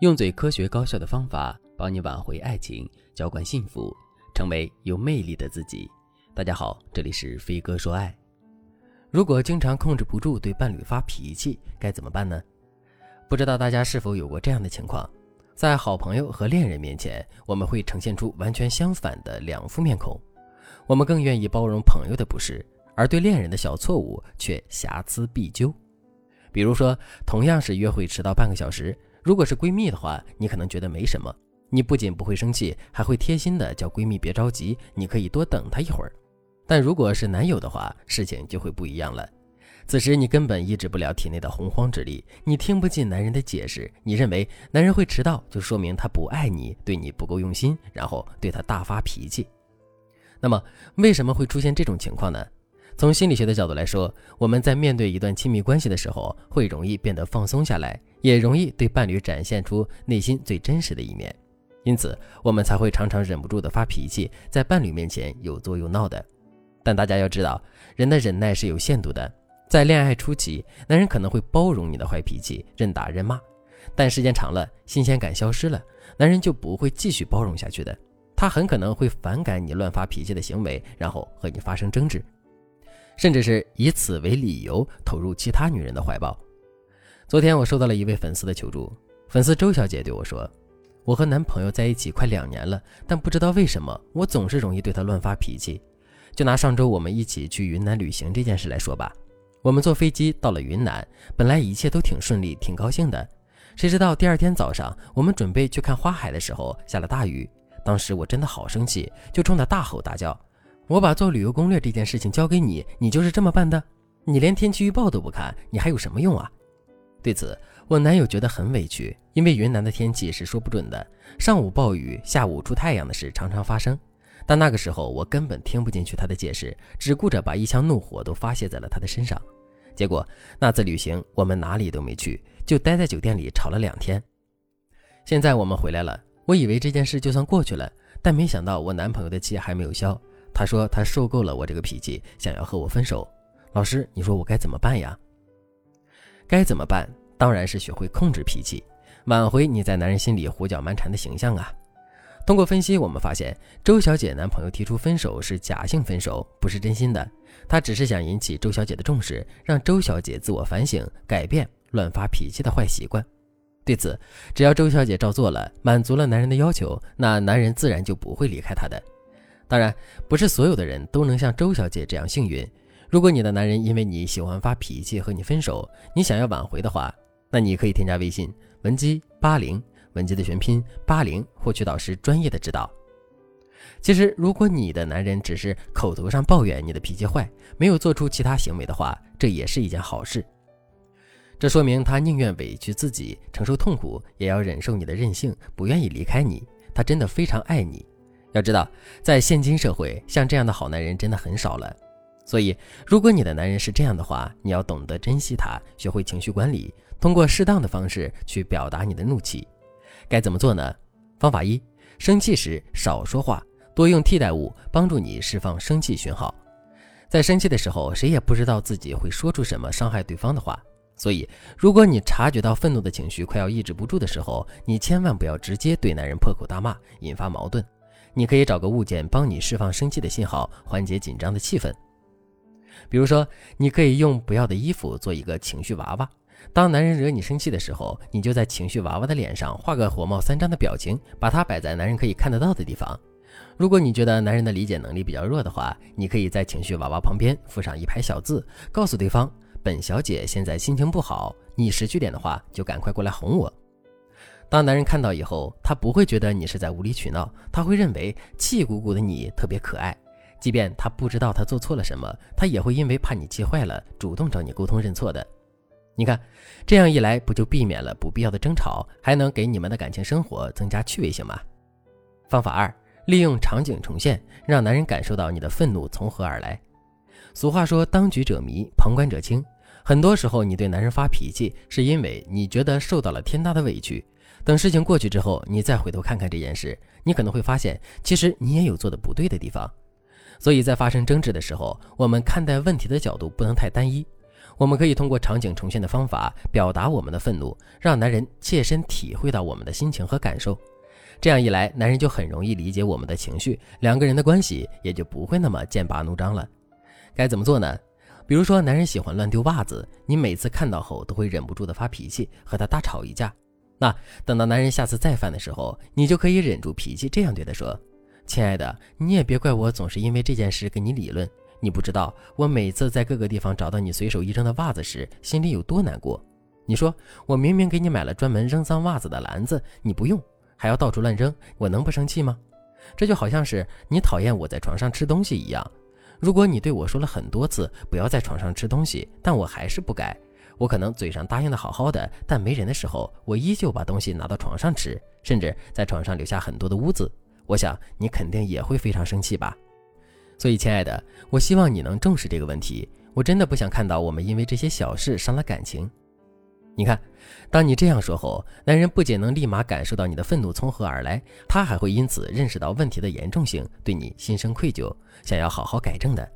用最科学高效的方法帮你挽回爱情，浇灌幸福，成为有魅力的自己。大家好，这里是飞哥说爱。如果经常控制不住对伴侣发脾气，该怎么办呢？不知道大家是否有过这样的情况，在好朋友和恋人面前，我们会呈现出完全相反的两副面孔。我们更愿意包容朋友的不是，而对恋人的小错误却瑕疵必究。比如说，同样是约会迟到半个小时。如果是闺蜜的话，你可能觉得没什么，你不仅不会生气，还会贴心的叫闺蜜别着急，你可以多等她一会儿。但如果是男友的话，事情就会不一样了。此时你根本抑制不了体内的洪荒之力，你听不进男人的解释，你认为男人会迟到就说明他不爱你，对你不够用心，然后对他大发脾气。那么为什么会出现这种情况呢？从心理学的角度来说，我们在面对一段亲密关系的时候，会容易变得放松下来，也容易对伴侣展现出内心最真实的一面，因此我们才会常常忍不住的发脾气，在伴侣面前又作又闹的。但大家要知道，人的忍耐是有限度的，在恋爱初期，男人可能会包容你的坏脾气，任打任骂，但时间长了，新鲜感消失了，男人就不会继续包容下去的，他很可能会反感你乱发脾气的行为，然后和你发生争执。甚至是以此为理由投入其他女人的怀抱。昨天我收到了一位粉丝的求助，粉丝周小姐对我说：“我和男朋友在一起快两年了，但不知道为什么我总是容易对他乱发脾气。就拿上周我们一起去云南旅行这件事来说吧，我们坐飞机到了云南，本来一切都挺顺利，挺高兴的。谁知道第二天早上，我们准备去看花海的时候下了大雨，当时我真的好生气，就冲他大吼大叫。”我把做旅游攻略这件事情交给你，你就是这么办的？你连天气预报都不看，你还有什么用啊？对此，我男友觉得很委屈，因为云南的天气是说不准的，上午暴雨，下午出太阳的事常常发生。但那个时候我根本听不进去他的解释，只顾着把一腔怒火都发泄在了他的身上。结果那次旅行我们哪里都没去，就待在酒店里吵了两天。现在我们回来了，我以为这件事就算过去了，但没想到我男朋友的气还没有消。他说他受够了我这个脾气，想要和我分手。老师，你说我该怎么办呀？该怎么办？当然是学会控制脾气，挽回你在男人心里胡搅蛮缠的形象啊！通过分析，我们发现周小姐男朋友提出分手是假性分手，不是真心的。他只是想引起周小姐的重视，让周小姐自我反省，改变乱发脾气的坏习惯。对此，只要周小姐照做了，满足了男人的要求，那男人自然就不会离开她的。当然，不是所有的人都能像周小姐这样幸运。如果你的男人因为你喜欢发脾气和你分手，你想要挽回的话，那你可以添加微信文姬八零，文姬的全拼八零，获取导师专业的指导。其实，如果你的男人只是口头上抱怨你的脾气坏，没有做出其他行为的话，这也是一件好事。这说明他宁愿委屈自己，承受痛苦，也要忍受你的任性，不愿意离开你。他真的非常爱你。要知道，在现今社会，像这样的好男人真的很少了。所以，如果你的男人是这样的话，你要懂得珍惜他，学会情绪管理，通过适当的方式去表达你的怒气。该怎么做呢？方法一：生气时少说话，多用替代物帮助你释放生气讯号。在生气的时候，谁也不知道自己会说出什么伤害对方的话。所以，如果你察觉到愤怒的情绪快要抑制不住的时候，你千万不要直接对男人破口大骂，引发矛盾。你可以找个物件帮你释放生气的信号，缓解紧张的气氛。比如说，你可以用不要的衣服做一个情绪娃娃。当男人惹你生气的时候，你就在情绪娃娃的脸上画个火冒三丈的表情，把它摆在男人可以看得到的地方。如果你觉得男人的理解能力比较弱的话，你可以在情绪娃娃旁边附上一排小字，告诉对方：“本小姐现在心情不好，你识趣点的话，就赶快过来哄我。”当男人看到以后，他不会觉得你是在无理取闹，他会认为气鼓鼓的你特别可爱。即便他不知道他做错了什么，他也会因为怕你气坏了，主动找你沟通认错的。你看，这样一来，不就避免了不必要的争吵，还能给你们的感情生活增加趣味性吗？方法二，利用场景重现，让男人感受到你的愤怒从何而来。俗话说，当局者迷，旁观者清。很多时候，你对男人发脾气，是因为你觉得受到了天大的委屈。等事情过去之后，你再回头看看这件事，你可能会发现，其实你也有做的不对的地方。所以在发生争执的时候，我们看待问题的角度不能太单一。我们可以通过场景重现的方法表达我们的愤怒，让男人切身体会到我们的心情和感受。这样一来，男人就很容易理解我们的情绪，两个人的关系也就不会那么剑拔弩张了。该怎么做呢？比如说，男人喜欢乱丢袜子，你每次看到后都会忍不住的发脾气，和他大吵一架。那等到男人下次再犯的时候，你就可以忍住脾气，这样对他说：“亲爱的，你也别怪我总是因为这件事跟你理论。你不知道，我每次在各个地方找到你随手一扔的袜子时，心里有多难过。你说我明明给你买了专门扔脏袜子的篮子，你不用，还要到处乱扔，我能不生气吗？这就好像是你讨厌我在床上吃东西一样。”如果你对我说了很多次不要在床上吃东西，但我还是不改，我可能嘴上答应的好好的，但没人的时候，我依旧把东西拿到床上吃，甚至在床上留下很多的污渍，我想你肯定也会非常生气吧。所以，亲爱的，我希望你能重视这个问题。我真的不想看到我们因为这些小事伤了感情。你看，当你这样说后，男人不仅能立马感受到你的愤怒从何而来，他还会因此认识到问题的严重性，对你心生愧疚，想要好好改正的。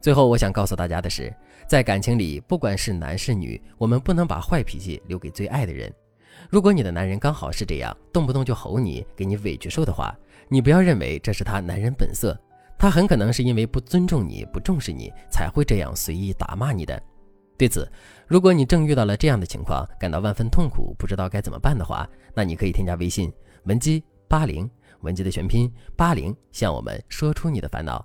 最后，我想告诉大家的是，在感情里，不管是男是女，我们不能把坏脾气留给最爱的人。如果你的男人刚好是这样，动不动就吼你，给你委屈受的话，你不要认为这是他男人本色，他很可能是因为不尊重你、不重视你，才会这样随意打骂你的。对此，如果你正遇到了这样的情况，感到万分痛苦，不知道该怎么办的话，那你可以添加微信文姬八零，文姬的全拼八零，向我们说出你的烦恼。